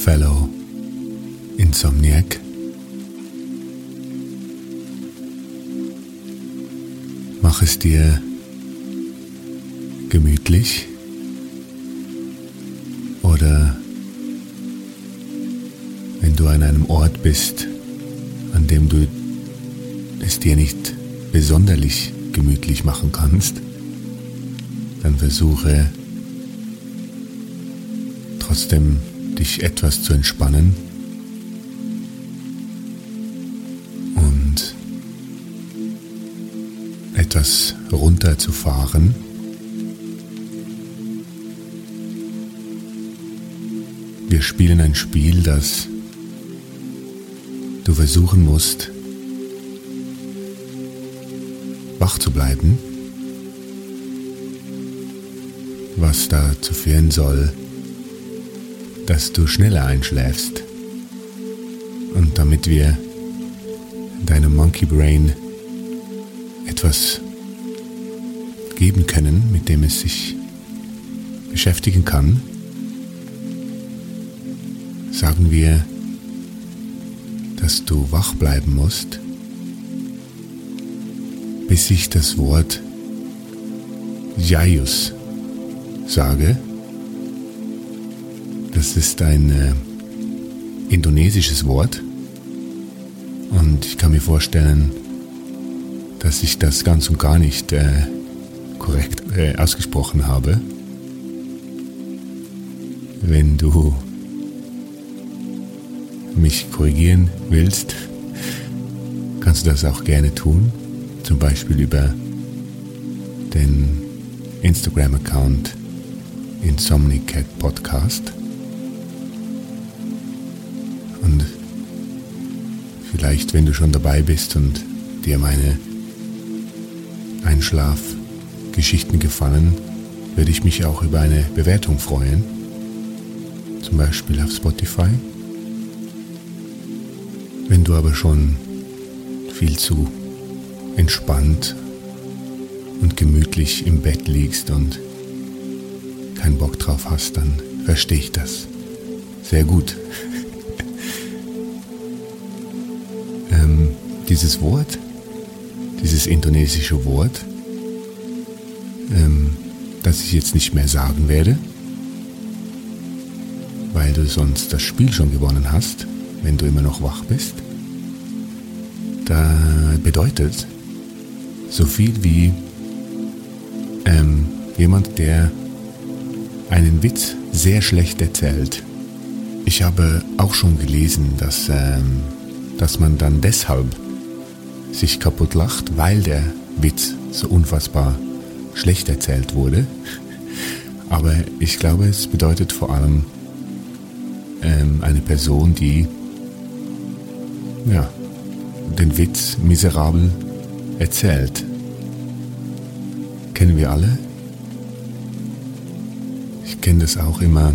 Fellow Insomniac. Mach es dir gemütlich oder wenn du an einem Ort bist, an dem du es dir nicht besonderlich gemütlich machen kannst, dann versuche trotzdem dich etwas zu entspannen und etwas runterzufahren. Wir spielen ein Spiel, das du versuchen musst, wach zu bleiben, was dazu führen soll, dass du schneller einschläfst. Und damit wir deinem Monkey Brain etwas geben können, mit dem es sich beschäftigen kann, sagen wir, dass du wach bleiben musst, bis ich das Wort Jaius sage. Das ist ein äh, indonesisches Wort und ich kann mir vorstellen, dass ich das ganz und gar nicht äh, korrekt äh, ausgesprochen habe. Wenn du mich korrigieren willst, kannst du das auch gerne tun. Zum Beispiel über den Instagram-Account Insomnicat Podcast. Vielleicht, wenn du schon dabei bist und dir meine Einschlafgeschichten gefallen, würde ich mich auch über eine Bewertung freuen. Zum Beispiel auf Spotify. Wenn du aber schon viel zu entspannt und gemütlich im Bett liegst und keinen Bock drauf hast, dann verstehe ich das. Sehr gut. Dieses Wort, dieses indonesische Wort, ähm, das ich jetzt nicht mehr sagen werde, weil du sonst das Spiel schon gewonnen hast, wenn du immer noch wach bist, da bedeutet so viel wie ähm, jemand, der einen Witz sehr schlecht erzählt. Ich habe auch schon gelesen, dass, ähm, dass man dann deshalb sich kaputt lacht, weil der Witz so unfassbar schlecht erzählt wurde. Aber ich glaube, es bedeutet vor allem ähm, eine Person, die ja, den Witz miserabel erzählt. Kennen wir alle? Ich kenne das auch immer,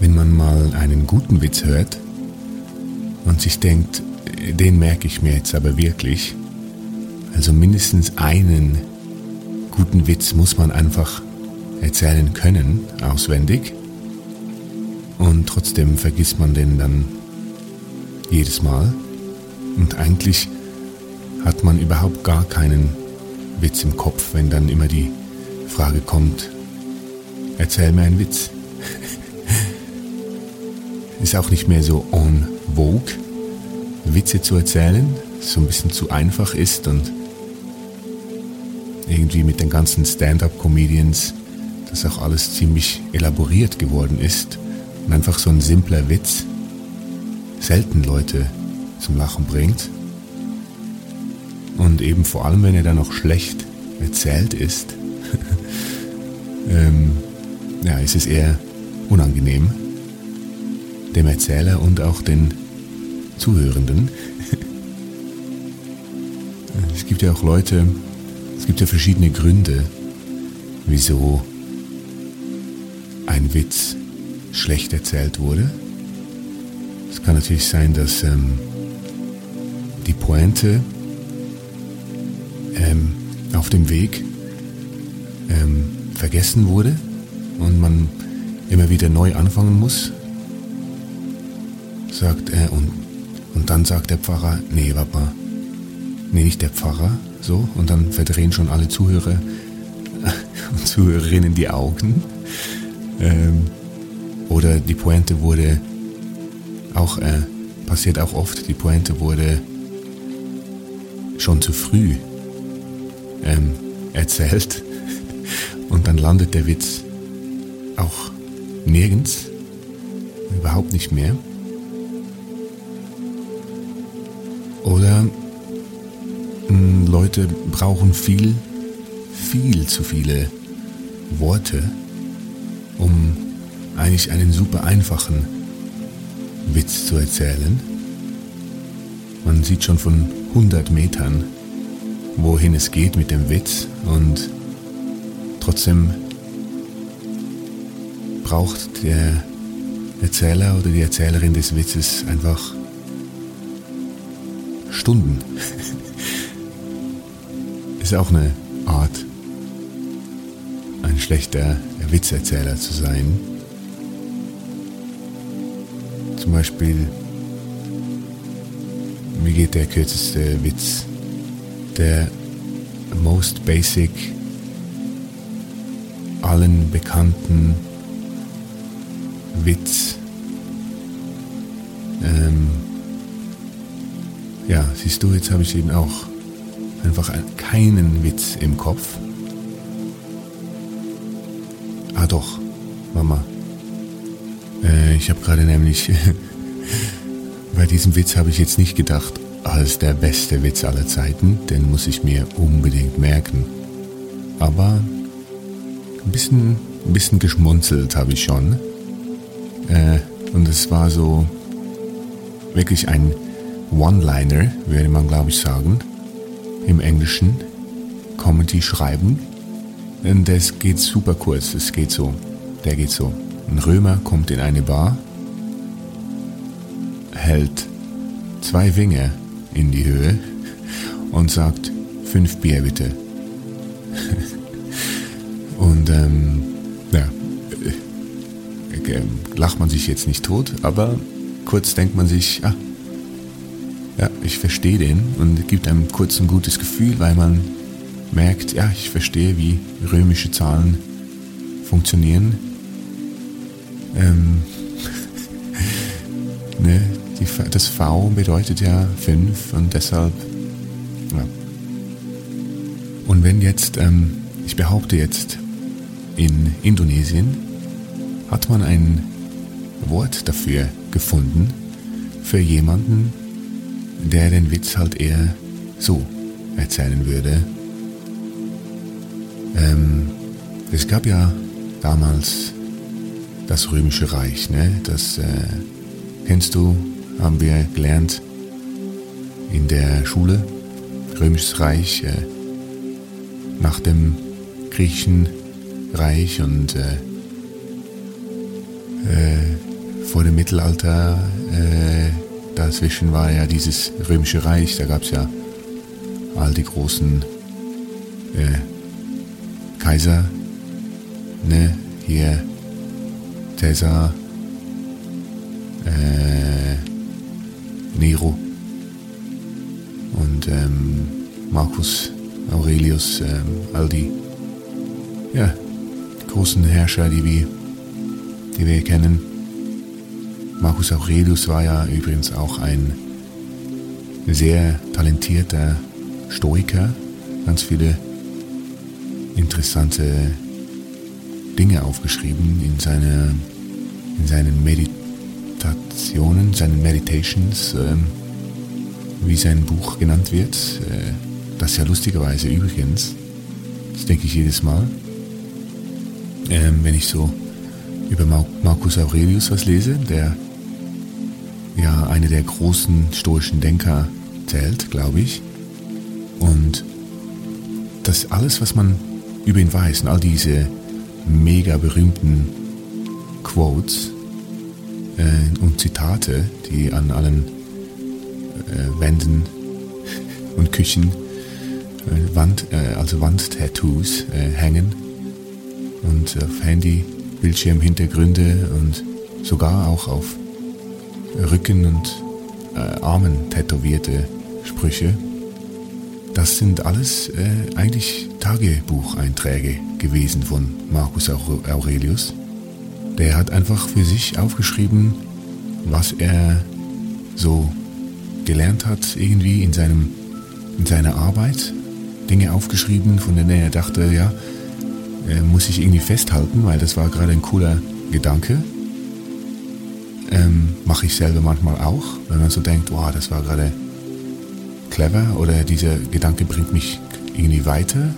wenn man mal einen guten Witz hört und sich denkt, den merke ich mir jetzt aber wirklich. Also mindestens einen guten Witz muss man einfach erzählen können, auswendig. Und trotzdem vergisst man den dann jedes Mal. Und eigentlich hat man überhaupt gar keinen Witz im Kopf, wenn dann immer die Frage kommt, erzähl mir einen Witz. Ist auch nicht mehr so en vogue, Witze zu erzählen, so ein bisschen zu einfach ist und irgendwie mit den ganzen Stand-up-Comedians, dass auch alles ziemlich elaboriert geworden ist und einfach so ein simpler Witz selten Leute zum Lachen bringt. Und eben vor allem, wenn er dann noch schlecht erzählt ist, ähm, ja, ist es eher unangenehm dem Erzähler und auch den Zuhörenden. es gibt ja auch Leute, es gibt ja verschiedene Gründe, wieso ein Witz schlecht erzählt wurde. Es kann natürlich sein, dass ähm, die Pointe ähm, auf dem Weg ähm, vergessen wurde und man immer wieder neu anfangen muss, sagt er und, und dann sagt der Pfarrer, nee, Papa, nee, nicht der Pfarrer, so, und dann verdrehen schon alle Zuhörer und Zuhörerinnen die Augen. Ähm, oder die Pointe wurde auch, äh, passiert auch oft, die Pointe wurde schon zu früh ähm, erzählt und dann landet der Witz auch nirgends, überhaupt nicht mehr. Oder hm, Leute brauchen viel, viel zu viele Worte, um eigentlich einen super einfachen Witz zu erzählen. Man sieht schon von 100 Metern, wohin es geht mit dem Witz und trotzdem braucht der Erzähler oder die Erzählerin des Witzes einfach Stunden. Ist auch eine Art, ein schlechter Witzerzähler zu sein. Zum Beispiel, wie geht der kürzeste Witz? Der most basic, allen bekannten Witz. Ähm, ja, siehst du, jetzt habe ich eben auch einfach keinen Witz im Kopf. Ah doch, Mama. Äh, ich habe gerade nämlich, bei diesem Witz habe ich jetzt nicht gedacht, als der beste Witz aller Zeiten, den muss ich mir unbedingt merken. Aber ein bisschen, ein bisschen geschmunzelt habe ich schon. Äh, und es war so wirklich ein One-Liner, würde man glaube ich sagen, im Englischen. Comedy schreiben. Und das geht super kurz, es geht so. Der geht so. Ein Römer kommt in eine Bar, hält zwei Finger in die Höhe und sagt, fünf Bier bitte. und ähm, ja, äh, lacht man sich jetzt nicht tot, aber kurz denkt man sich, ah, ja, ich verstehe den und gibt einem kurz ein gutes Gefühl, weil man merkt, ja, ich verstehe, wie römische Zahlen funktionieren. Ähm, ne, die, das V bedeutet ja 5 und deshalb, ja. Und wenn jetzt, ähm, ich behaupte jetzt, in Indonesien hat man ein Wort dafür gefunden, für jemanden, der den Witz halt eher so erzählen würde. Ähm, es gab ja damals das Römische Reich, ne? Das äh, kennst du haben wir gelernt in der Schule, Römisches Reich, äh, nach dem Griechischen Reich und äh, äh, vor dem Mittelalter, äh, dazwischen war ja dieses Römische Reich, da gab es ja all die großen äh, Kaiser, ne, hier Caesar, äh, Nero und ähm, Marcus Aurelius, ähm, all die ja, großen Herrscher, die wir, die wir kennen. Marcus Aurelius war ja übrigens auch ein sehr talentierter Stoiker, ganz viele interessante Dinge aufgeschrieben in, seine, in seinen Meditationen, seinen Meditations, ähm, wie sein Buch genannt wird. Äh, das ja lustigerweise übrigens, das denke ich jedes Mal, ähm, wenn ich so über Marcus Aurelius was lese, der ja einer der großen stoischen Denker zählt, glaube ich. Und das alles, was man über ihn weiß und all diese mega berühmten Quotes äh, und Zitate, die an allen äh, Wänden und Küchen, äh, Wand, äh, also Wandtattoos äh, hängen und auf Handy, Bildschirmhintergründe und sogar auch auf Rücken und äh, Armen tätowierte Sprüche. Das sind alles äh, eigentlich Tagebucheinträge gewesen von Marcus Aurelius. Der hat einfach für sich aufgeschrieben, was er so gelernt hat, irgendwie in, seinem, in seiner Arbeit. Dinge aufgeschrieben, von denen er dachte, ja, äh, muss ich irgendwie festhalten, weil das war gerade ein cooler Gedanke. Ähm, Mache ich selber manchmal auch, wenn man so denkt, wow, das war gerade clever oder dieser Gedanke bringt mich irgendwie weiter.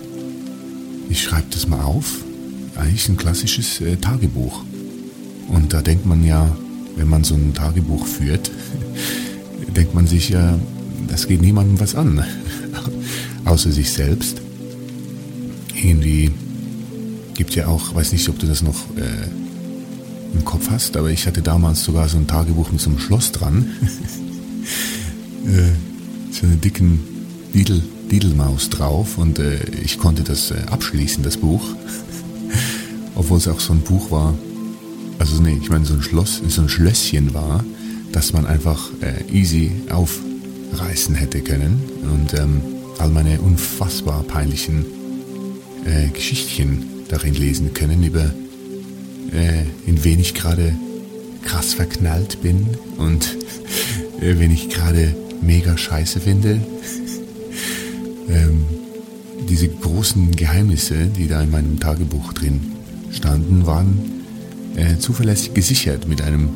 Ich schreibe das mal auf. Eigentlich ein klassisches äh, Tagebuch. Und da denkt man ja, wenn man so ein Tagebuch führt, denkt man sich ja, das geht niemandem was an, außer sich selbst. Irgendwie gibt ja auch, weiß nicht, ob du das noch äh, im Kopf hast, aber ich hatte damals sogar so ein Tagebuch mit so einem Schloss dran. äh, so eine dicken Didel, Didelmaus drauf und äh, ich konnte das äh, abschließen, das Buch. Obwohl es auch so ein Buch war, also nee, ich meine so ein Schloss, so ein Schlösschen war, dass man einfach äh, easy aufreißen hätte können und ähm, all meine unfassbar peinlichen äh, Geschichtchen darin lesen können, über äh, in wen ich gerade krass verknallt bin und äh, wenn ich gerade mega scheiße finde. ähm, diese großen Geheimnisse, die da in meinem Tagebuch drin standen, waren äh, zuverlässig gesichert mit einem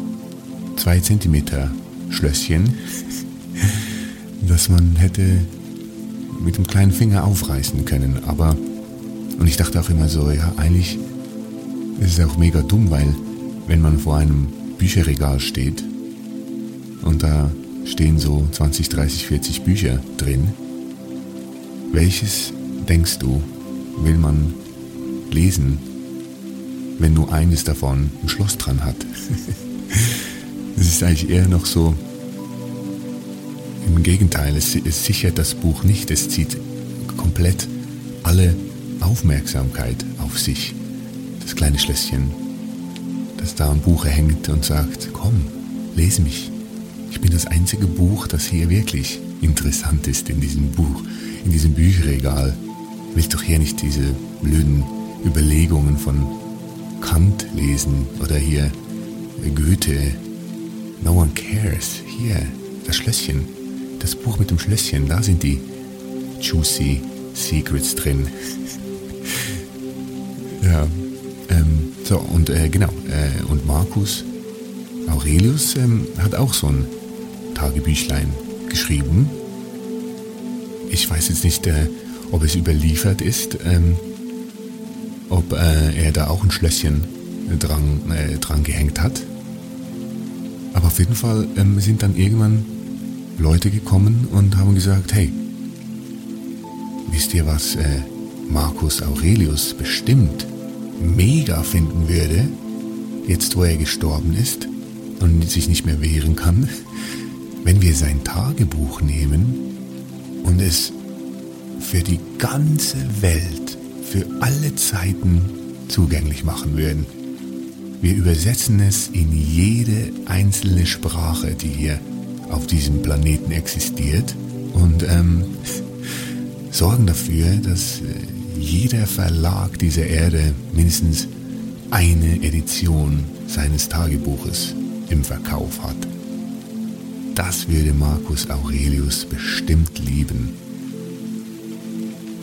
2 cm Schlösschen, das man hätte mit dem kleinen Finger aufreißen können. Aber und ich dachte auch immer so, ja, eigentlich ist es auch mega dumm, weil wenn man vor einem Bücherregal steht und da stehen so 20, 30, 40 Bücher drin, welches denkst du, will man lesen, wenn nur eines davon ein Schloss dran hat? Es ist eigentlich eher noch so, im Gegenteil, es, es sichert das Buch nicht, es zieht komplett alle Aufmerksamkeit auf sich. Das kleine Schlösschen, das da am Buche hängt und sagt, komm, lese mich. Ich bin das einzige Buch, das hier wirklich interessant ist in diesem Buch, in diesem Bücherregal. Willst doch hier nicht diese blöden Überlegungen von Kant lesen oder hier Goethe. No one cares. Hier, das Schlösschen. Das Buch mit dem Schlösschen, da sind die juicy Secrets drin. Ja, ähm, so und äh, genau, äh, und Marcus Aurelius ähm, hat auch so ein Tagebüchlein geschrieben. Ich weiß jetzt nicht, äh, ob es überliefert ist, ähm, ob äh, er da auch ein Schlösschen dran, äh, dran gehängt hat. Aber auf jeden Fall ähm, sind dann irgendwann Leute gekommen und haben gesagt, hey, wisst ihr was äh, Marcus Aurelius bestimmt mega finden würde, jetzt wo er gestorben ist und sich nicht mehr wehren kann, wenn wir sein Tagebuch nehmen und es für die ganze Welt, für alle Zeiten zugänglich machen würden. Wir übersetzen es in jede einzelne Sprache, die hier auf diesem Planeten existiert und ähm, sorgen dafür, dass äh, jeder Verlag dieser Erde mindestens eine Edition seines Tagebuches im Verkauf hat. Das würde Marcus Aurelius bestimmt lieben.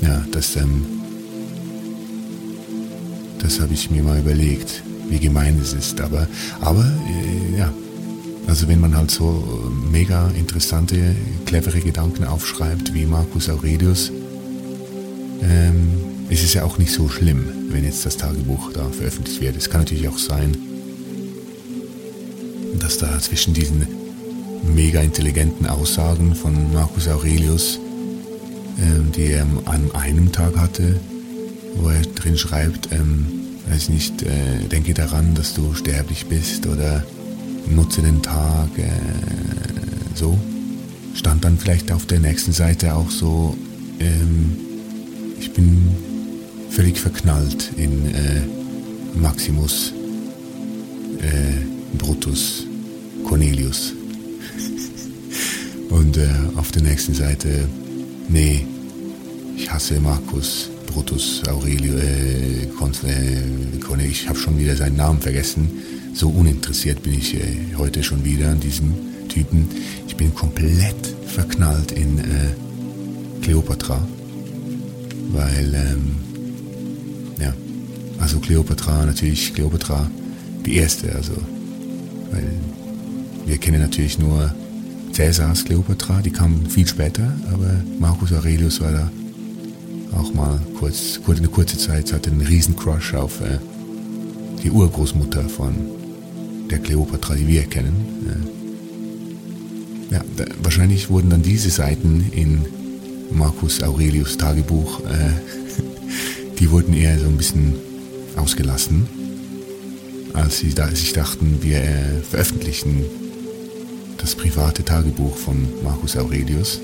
Ja, das, ähm, das habe ich mir mal überlegt, wie gemein es ist. Aber, aber äh, ja, also wenn man halt so mega interessante, clevere Gedanken aufschreibt wie Marcus Aurelius, ähm, ist es ja auch nicht so schlimm, wenn jetzt das Tagebuch da veröffentlicht wird. Es kann natürlich auch sein, dass da zwischen diesen mega intelligenten Aussagen von Marcus Aurelius, ähm, die er an einem Tag hatte, wo er drin schreibt, ähm, weiß nicht, äh, denke daran, dass du sterblich bist oder nutze den Tag, äh, so, stand dann vielleicht auf der nächsten Seite auch so, ähm, ich bin völlig verknallt in äh, Maximus äh, Brutus Cornelius. Und äh, auf der nächsten Seite, nee, ich hasse Marcus Brutus Aurelio, äh, äh, ich habe schon wieder seinen Namen vergessen. So uninteressiert bin ich äh, heute schon wieder an diesem Typen. Ich bin komplett verknallt in äh, Cleopatra, weil, ähm, ja, also Cleopatra, natürlich Cleopatra, die erste, also, weil wir kennen natürlich nur Cäsars Cleopatra, die kam viel später, aber Marcus Aurelius war da auch mal kurz, eine kurze Zeit, hatte einen riesen Crush auf äh, die Urgroßmutter von der Cleopatra, die wir kennen. Äh, ja, da, wahrscheinlich wurden dann diese Seiten in Marcus Aurelius Tagebuch, äh, die wurden eher so ein bisschen ausgelassen, als sie da, sich dachten, wir äh, veröffentlichen das private Tagebuch von Marcus Aurelius,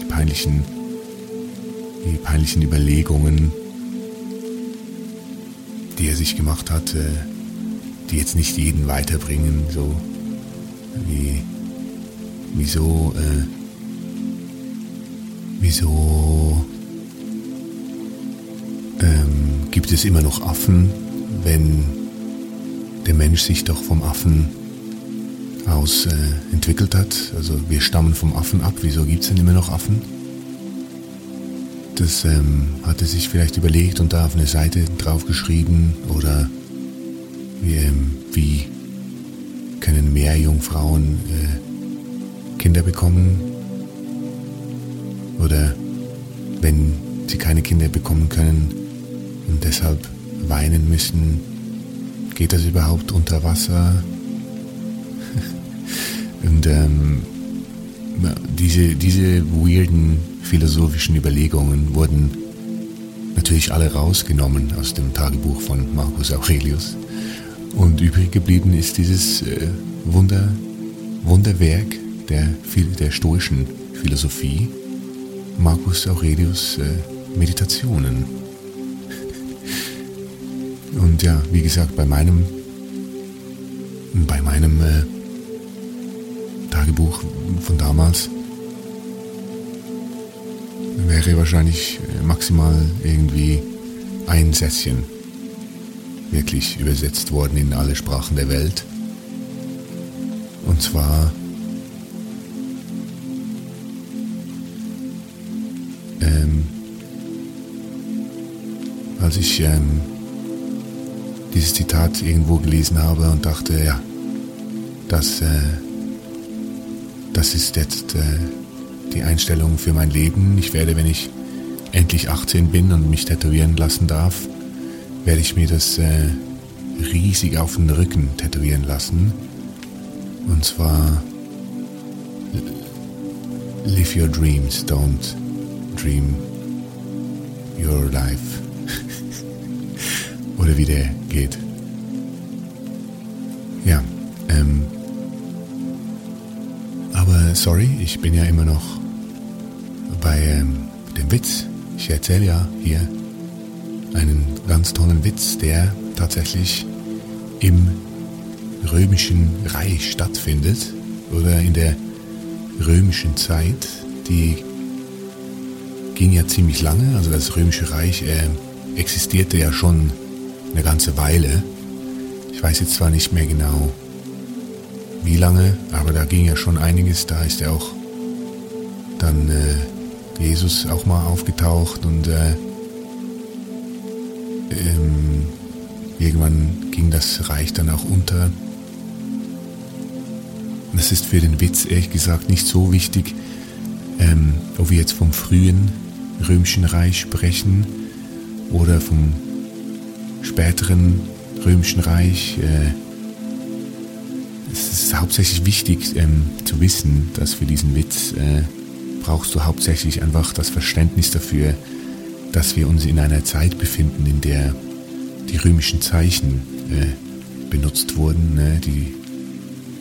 die peinlichen, die peinlichen Überlegungen, die er sich gemacht hat, äh, die jetzt nicht jeden weiterbringen, so wie wieso äh, wieso ähm, gibt es immer noch Affen, wenn der Mensch sich doch vom Affen aus äh, entwickelt hat. Also wir stammen vom Affen ab. Wieso gibt es denn immer noch Affen? Das ähm, hat er sich vielleicht überlegt und da auf eine Seite draufgeschrieben oder wie, ähm, wie können mehr Jungfrauen äh, Kinder bekommen oder wenn sie keine Kinder bekommen können und deshalb weinen müssen, geht das überhaupt unter Wasser? Und ähm, diese, diese weirden philosophischen Überlegungen wurden natürlich alle rausgenommen aus dem Tagebuch von Marcus Aurelius. Und übrig geblieben ist dieses äh, Wunder, Wunderwerk der, der stoischen Philosophie, Marcus Aurelius äh, Meditationen. Und ja, wie gesagt, bei meinem, bei meinem äh, Tagebuch von damals wäre wahrscheinlich äh, maximal irgendwie ein Sätzchen wirklich übersetzt worden in alle Sprachen der Welt. Und zwar ähm, als ich ähm, dieses Zitat irgendwo gelesen habe und dachte, ja, das äh, das ist jetzt äh, die Einstellung für mein Leben. Ich werde, wenn ich endlich 18 bin und mich tätowieren lassen darf, werde ich mir das äh, riesig auf den Rücken tätowieren lassen. Und zwar Live your dreams, don't dream your life. Oder wie der geht. Ja, ähm, aber sorry, ich bin ja immer noch bei ähm, dem Witz. Ich erzähle ja hier einen ganz tollen Witz, der tatsächlich im römischen Reich stattfindet oder in der römischen Zeit, die ging ja ziemlich lange, also das römische Reich äh, existierte ja schon eine ganze Weile. Ich weiß jetzt zwar nicht mehr genau, wie lange, aber da ging ja schon einiges, da ist ja auch dann äh, Jesus auch mal aufgetaucht und äh, ähm, irgendwann ging das Reich dann auch unter. Das ist für den Witz ehrlich gesagt nicht so wichtig, ähm, ob wir jetzt vom frühen römischen Reich sprechen oder vom späteren römischen Reich. Äh, es ist hauptsächlich wichtig ähm, zu wissen, dass für diesen Witz äh, brauchst du hauptsächlich einfach das Verständnis dafür, dass wir uns in einer Zeit befinden, in der die römischen Zeichen äh, benutzt wurden, ne, die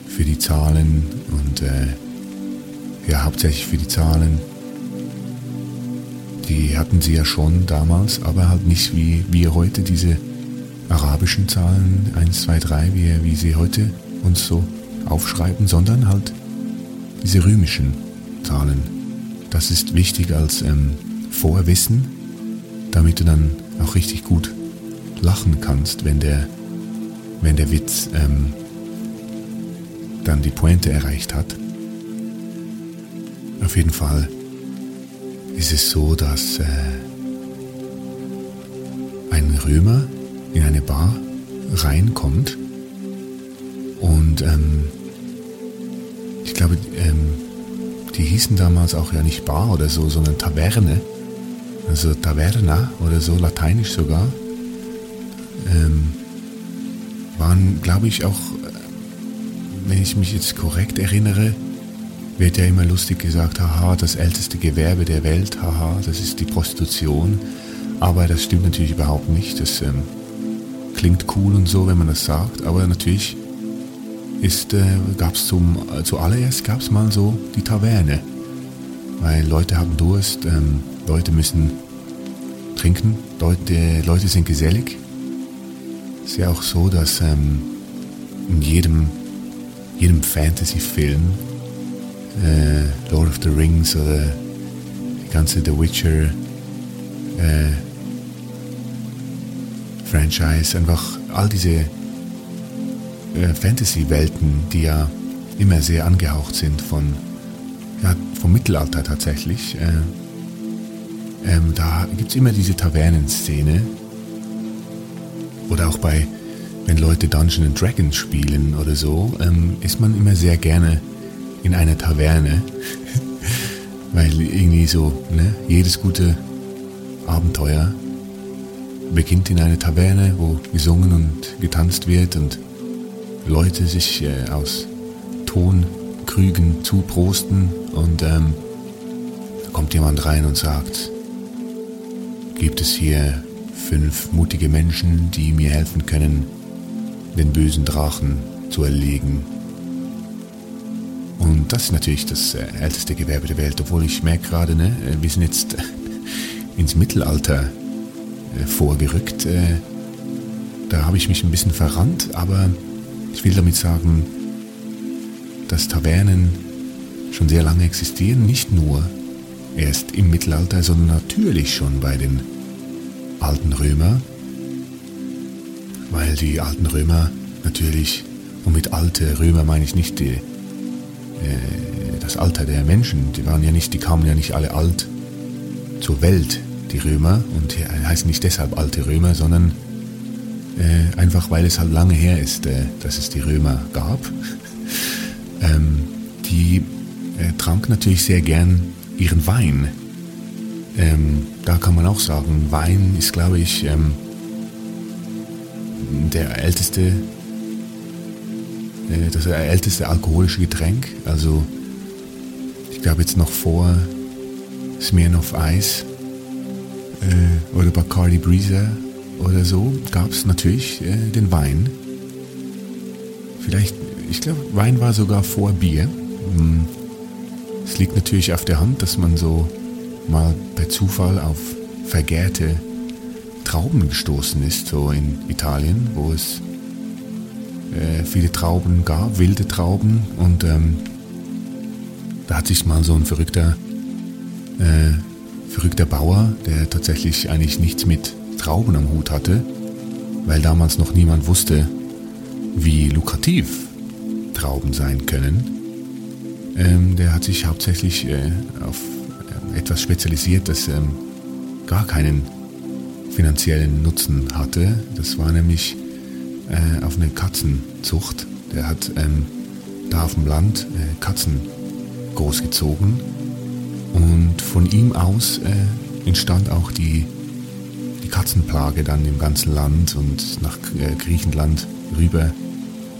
für die Zahlen und ja hauptsächlich für die Zahlen. Die hatten sie ja schon damals, aber halt nicht wie wir heute diese arabischen Zahlen 1, 2, 3, wie, wie sie heute uns so aufschreiben, sondern halt diese römischen Zahlen. Das ist wichtig als ähm, Vorwissen, damit du dann auch richtig gut lachen kannst, wenn der, wenn der Witz ähm, dann die Pointe erreicht hat. Auf jeden Fall ist es so, dass äh, ein Römer in eine Bar reinkommt und ähm, ich glaube, ähm, die hießen damals auch ja nicht Bar oder so, sondern Taverne. Also Taverna oder so, lateinisch sogar. Ähm, waren, glaube ich, auch, wenn ich mich jetzt korrekt erinnere, wird ja immer lustig gesagt, haha, das älteste Gewerbe der Welt, haha, das ist die Prostitution. Aber das stimmt natürlich überhaupt nicht. Das ähm, klingt cool und so, wenn man das sagt, aber natürlich ist, äh, gab es äh, zuallererst gab es mal so die Taverne. Weil Leute haben Durst, ähm, Leute müssen trinken, Leute, Leute sind gesellig. Ist ja auch so, dass ähm, in jedem, jedem Fantasy-Film, äh, Lord of the Rings oder die ganze The Witcher äh, Franchise, einfach all diese äh, Fantasy-Welten, die ja immer sehr angehaucht sind von, ja, vom Mittelalter tatsächlich. Äh, ähm, da gibt es immer diese Tavernenszene. Oder auch bei, wenn Leute Dungeons and Dragons spielen oder so, ähm, ist man immer sehr gerne in einer Taverne. Weil irgendwie so, ne, jedes gute Abenteuer beginnt in einer Taverne, wo gesungen und getanzt wird und Leute sich äh, aus Tonkrügen zuprosten und ähm, da kommt jemand rein und sagt, gibt es hier fünf mutige Menschen, die mir helfen können, den bösen Drachen zu erlegen. Und das ist natürlich das äh, älteste Gewerbe der Welt, obwohl ich merke gerade, ne, äh, wir sind jetzt ins Mittelalter äh, vorgerückt. Äh, da habe ich mich ein bisschen verrannt, aber ich will damit sagen, dass Tavernen schon sehr lange existieren, nicht nur erst im Mittelalter, sondern natürlich schon bei den alten Römer, weil die alten Römer natürlich, und mit alte Römer meine ich nicht die, äh, das Alter der Menschen, die waren ja nicht, die kamen ja nicht alle alt zur Welt, die Römer, und heißen nicht deshalb alte Römer, sondern äh, einfach weil es halt lange her ist, äh, dass es die Römer gab. ähm, die äh, trank natürlich sehr gern ihren Wein. Ähm, da kann man auch sagen, Wein ist, glaube ich, ähm, der älteste äh, das älteste alkoholische Getränk. Also ich glaube jetzt noch vor Smirnoff Ice äh, oder Bacardi Breezer oder so gab es natürlich äh, den Wein. Vielleicht, ich glaube, Wein war sogar vor Bier. Hm. Es liegt natürlich auf der Hand, dass man so mal per Zufall auf vergärte Trauben gestoßen ist, so in Italien, wo es äh, viele Trauben gab, wilde Trauben. Und ähm, da hat sich mal so ein verrückter, äh, verrückter Bauer, der tatsächlich eigentlich nichts mit Trauben am Hut hatte, weil damals noch niemand wusste, wie lukrativ Trauben sein können. Ähm, der hat sich hauptsächlich äh, auf äh, etwas spezialisiert, das ähm, gar keinen finanziellen Nutzen hatte. Das war nämlich äh, auf eine Katzenzucht. Der hat ähm, da auf dem Land äh, Katzen großgezogen und von ihm aus äh, entstand auch die, die Katzenplage dann im ganzen Land und nach äh, Griechenland rüber.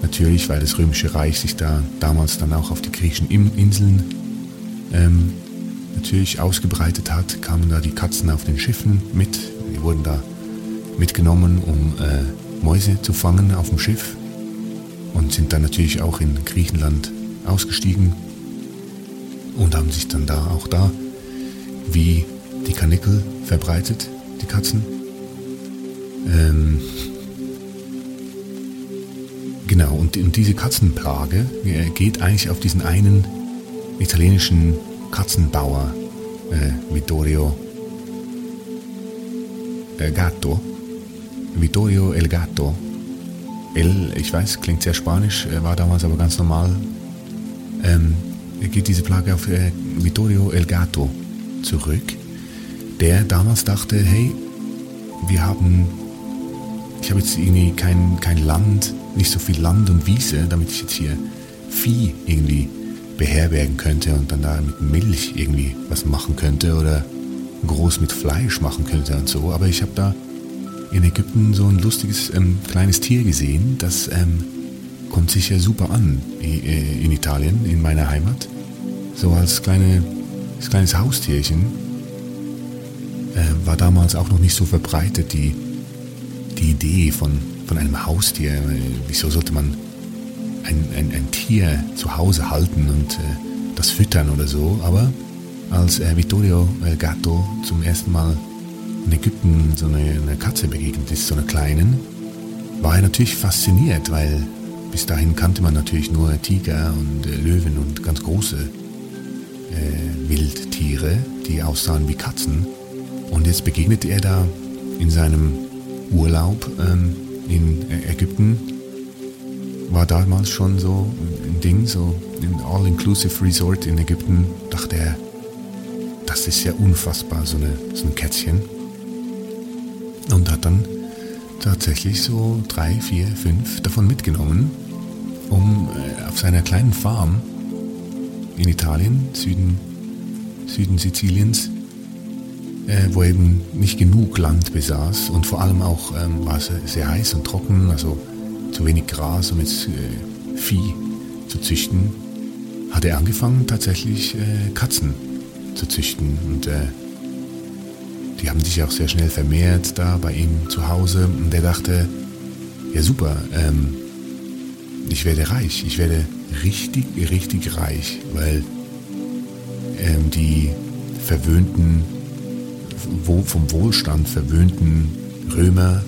Natürlich, weil das Römische Reich sich da damals dann auch auf die griechischen Inseln ähm, natürlich ausgebreitet hat, kamen da die Katzen auf den Schiffen mit. Die wurden da mitgenommen, um äh, Mäuse zu fangen auf dem Schiff und sind dann natürlich auch in Griechenland ausgestiegen und haben sich dann da auch da wie die Kanickel verbreitet, die Katzen. Ähm, genau, und, und diese Katzenplage äh, geht eigentlich auf diesen einen italienischen Katzenbauer, äh, Vittorio äh, Gatto, Vittorio El Gato. El, ich weiß, klingt sehr spanisch, war damals aber ganz normal. Ähm, geht diese Plage auf äh, Vittorio El Gato zurück, der damals dachte, hey, wir haben, ich habe jetzt irgendwie kein, kein Land, nicht so viel Land und Wiese, damit ich jetzt hier Vieh irgendwie beherbergen könnte und dann da mit Milch irgendwie was machen könnte oder groß mit Fleisch machen könnte und so. Aber ich habe da in Ägypten so ein lustiges ähm, kleines Tier gesehen, das ähm, kommt sicher super an äh, in Italien, in meiner Heimat. So als, kleine, als kleines Haustierchen. Äh, war damals auch noch nicht so verbreitet, die, die Idee von, von einem Haustier. Äh, wieso sollte man ein, ein, ein Tier zu Hause halten und äh, das füttern oder so? Aber als äh, Vittorio Gatto zum ersten Mal in Ägypten so eine, eine Katze begegnet ist, so einer kleinen, war er natürlich fasziniert, weil bis dahin kannte man natürlich nur Tiger und äh, Löwen und ganz große äh, Wildtiere, die aussahen wie Katzen. Und jetzt begegnete er da in seinem Urlaub ähm, in Ägypten. War damals schon so ein Ding, so ein All-Inclusive Resort in Ägypten. Dachte er, das ist ja unfassbar, so, eine, so ein Kätzchen und hat dann tatsächlich so drei, vier, fünf davon mitgenommen, um äh, auf seiner kleinen Farm in Italien, Süden, Süden Siziliens, äh, wo er eben nicht genug Land besaß und vor allem auch ähm, war es sehr heiß und trocken, also zu wenig Gras, um jetzt äh, Vieh zu züchten, hat er angefangen tatsächlich äh, Katzen zu züchten. Und äh, die haben sich auch sehr schnell vermehrt da bei ihm zu Hause. Und er dachte, ja super, ähm, ich werde reich, ich werde richtig, richtig reich, weil ähm, die verwöhnten, vom Wohlstand verwöhnten Römer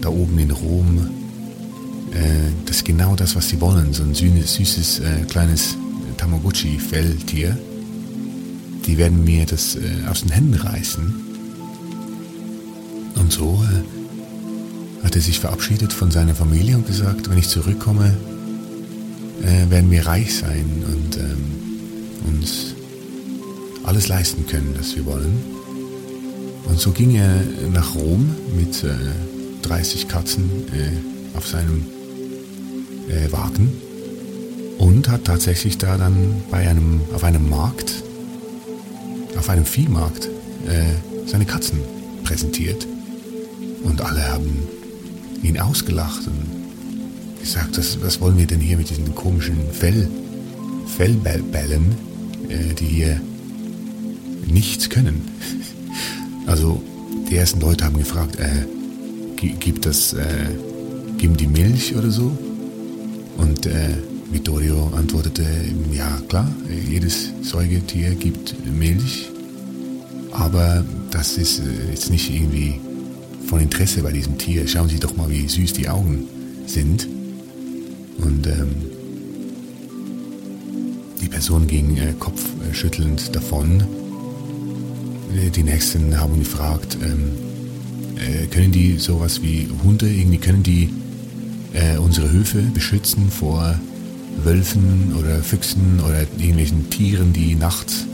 da oben in Rom, äh, das ist genau das, was sie wollen. So ein süßes, süßes äh, kleines Tamagotchi-Felltier. Die werden mir das äh, aus den Händen reißen und so äh, hat er sich verabschiedet von seiner Familie und gesagt, wenn ich zurückkomme, äh, werden wir reich sein und ähm, uns alles leisten können, was wir wollen. Und so ging er nach Rom mit äh, 30 Katzen äh, auf seinem äh, Wagen und hat tatsächlich da dann bei einem, auf einem Markt, auf einem Viehmarkt, äh, seine Katzen präsentiert. Und alle haben ihn ausgelacht und gesagt, was, was wollen wir denn hier mit diesen komischen Fell, Fellbällen, äh, die hier nichts können. Also die ersten Leute haben gefragt, äh, gibt das, äh, geben die Milch oder so? Und äh, Vittorio antwortete, ja klar, jedes Säugetier gibt Milch, aber das ist äh, jetzt nicht irgendwie von Interesse bei diesem Tier. Schauen Sie doch mal, wie süß die Augen sind. Und ähm, die Person ging äh, kopfschüttelnd davon. Äh, die Nächsten haben gefragt, ähm, äh, können die sowas wie Hunde, irgendwie können die äh, unsere Höfe beschützen vor Wölfen oder Füchsen oder irgendwelchen Tieren, die nachts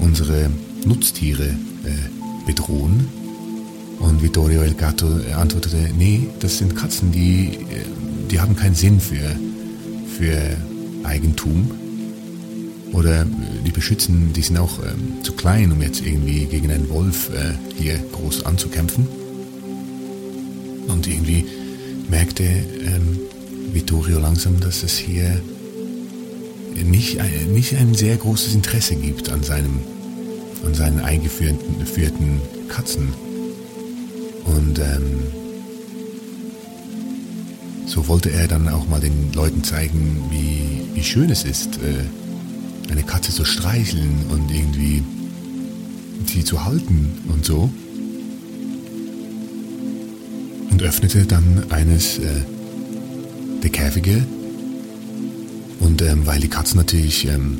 unsere Nutztiere äh, bedrohen? Und Vittorio El Gatto antwortete, nee, das sind Katzen, die, äh, die haben keinen Sinn für, für Eigentum. Oder äh, die beschützen, die sind auch ähm, zu klein, um jetzt irgendwie gegen einen Wolf äh, hier groß anzukämpfen. Und irgendwie merkte ähm, Vittorio langsam, dass es hier nicht, nicht ein sehr großes Interesse gibt an, seinem, an seinen eingeführten Katzen. Und ähm, so wollte er dann auch mal den Leuten zeigen, wie, wie schön es ist, äh, eine Katze zu streicheln und irgendwie sie zu halten und so. Und öffnete dann eines äh, der Käfige. Und ähm, weil die Katzen natürlich ähm,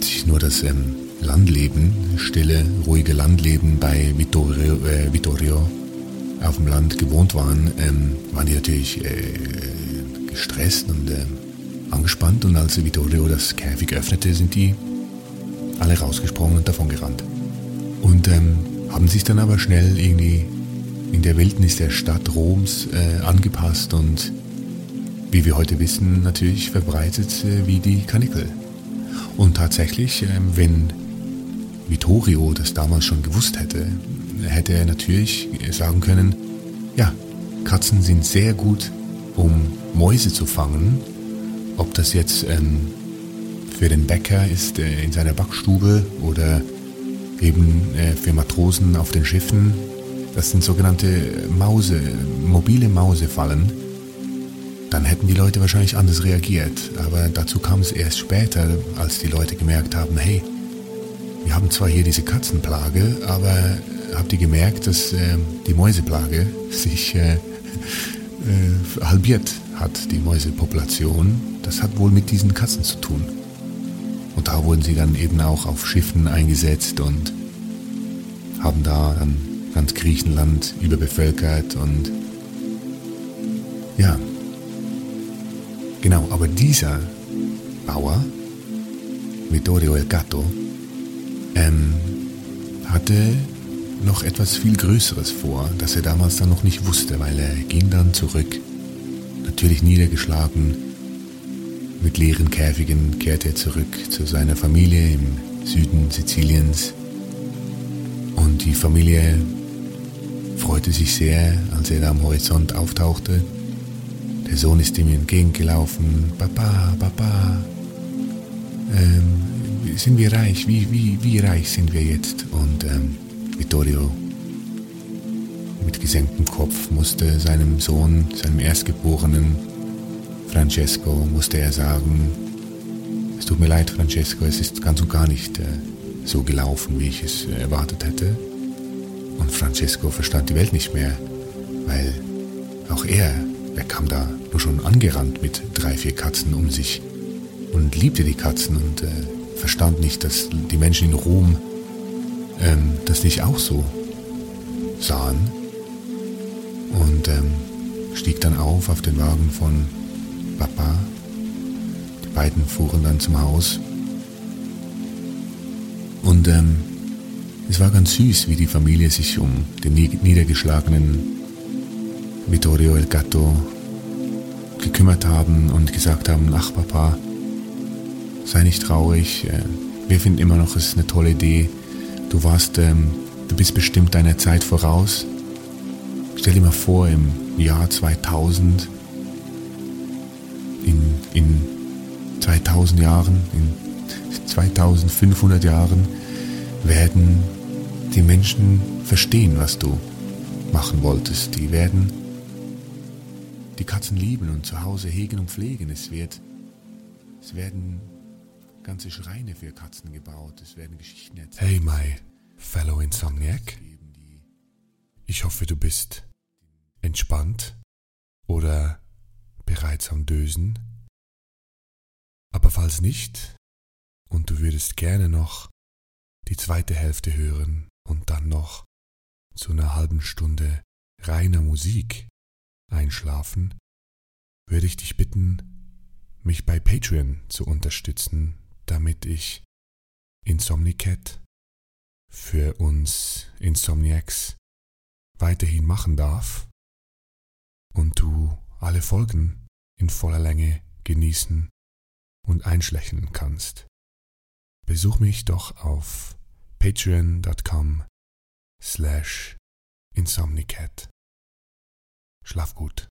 sich nur das ähm, Landleben, stille, ruhige Landleben bei Vittorio, äh, Vittorio auf dem Land gewohnt waren, ähm, waren die natürlich äh, gestresst und äh, angespannt. Und als Vittorio das Käfig öffnete, sind die alle rausgesprungen und davon gerannt. Und ähm, haben sich dann aber schnell irgendwie in der Wildnis der Stadt Roms äh, angepasst und wie wir heute wissen, natürlich verbreitet äh, wie die Kanickel. Und tatsächlich, äh, wenn Vittorio das damals schon gewusst hätte, hätte er natürlich sagen können, ja, Katzen sind sehr gut, um Mäuse zu fangen. Ob das jetzt ähm, für den Bäcker ist äh, in seiner Backstube oder eben äh, für Matrosen auf den Schiffen. Das sind sogenannte Mause, mobile Mausefallen. Dann hätten die Leute wahrscheinlich anders reagiert. Aber dazu kam es erst später, als die Leute gemerkt haben, hey, wir haben zwar hier diese Katzenplage, aber habt ihr gemerkt, dass äh, die Mäuseplage sich äh, äh, halbiert hat, die Mäusepopulation. Das hat wohl mit diesen Katzen zu tun. Und da wurden sie dann eben auch auf Schiffen eingesetzt und haben da dann ganz Griechenland überbevölkert und ja, genau, aber dieser Bauer, Vittorio El Gatto, ähm, hatte noch etwas viel Größeres vor, das er damals dann noch nicht wusste, weil er ging dann zurück. Natürlich niedergeschlagen, mit leeren Käfigen kehrte er zurück zu seiner Familie im Süden Siziliens. Und die Familie freute sich sehr, als er da am Horizont auftauchte. Der Sohn ist ihm entgegengelaufen. Papa, Papa, ähm, sind wir reich? Wie, wie, wie reich sind wir jetzt? Und ähm, Vittorio mit gesenktem Kopf musste seinem Sohn, seinem Erstgeborenen Francesco, musste er sagen, es tut mir leid, Francesco, es ist ganz und gar nicht äh, so gelaufen, wie ich es erwartet hätte. Und Francesco verstand die Welt nicht mehr, weil auch er, er kam da nur schon angerannt mit drei, vier Katzen um sich und liebte die Katzen und äh, verstand nicht, dass die Menschen in Rom ähm, das nicht auch so sahen und ähm, stieg dann auf auf den Wagen von Papa. Die beiden fuhren dann zum Haus und ähm, es war ganz süß, wie die Familie sich um den niedergeschlagenen Vittorio El Gatto gekümmert haben und gesagt haben, ach Papa, sei nicht traurig, äh, wir finden immer noch, es ist eine tolle Idee, Du warst, ähm, du bist bestimmt deiner Zeit voraus. Stell dir mal vor, im Jahr 2000 2000 Jahren, in 2500 Jahren werden die Menschen verstehen, was du machen wolltest. Die werden die Katzen lieben und zu Hause hegen und pflegen. Es wird, es werden ganze Schreine für Katzen gebaut. Es werden Geschichten erzählt. Hey, my fellow Insomniac. Ich hoffe, du bist entspannt oder bereits am Dösen. Aber falls nicht und du würdest gerne noch die zweite Hälfte hören und dann noch zu einer halben Stunde reiner Musik einschlafen, würde ich dich bitten, mich bei Patreon zu unterstützen, damit ich Insomnicat für uns Insomniacs weiterhin machen darf und du alle Folgen in voller Länge genießen und einschlächeln kannst. Besuch mich doch auf patreon.com slash insomnicat. Schlaf gut.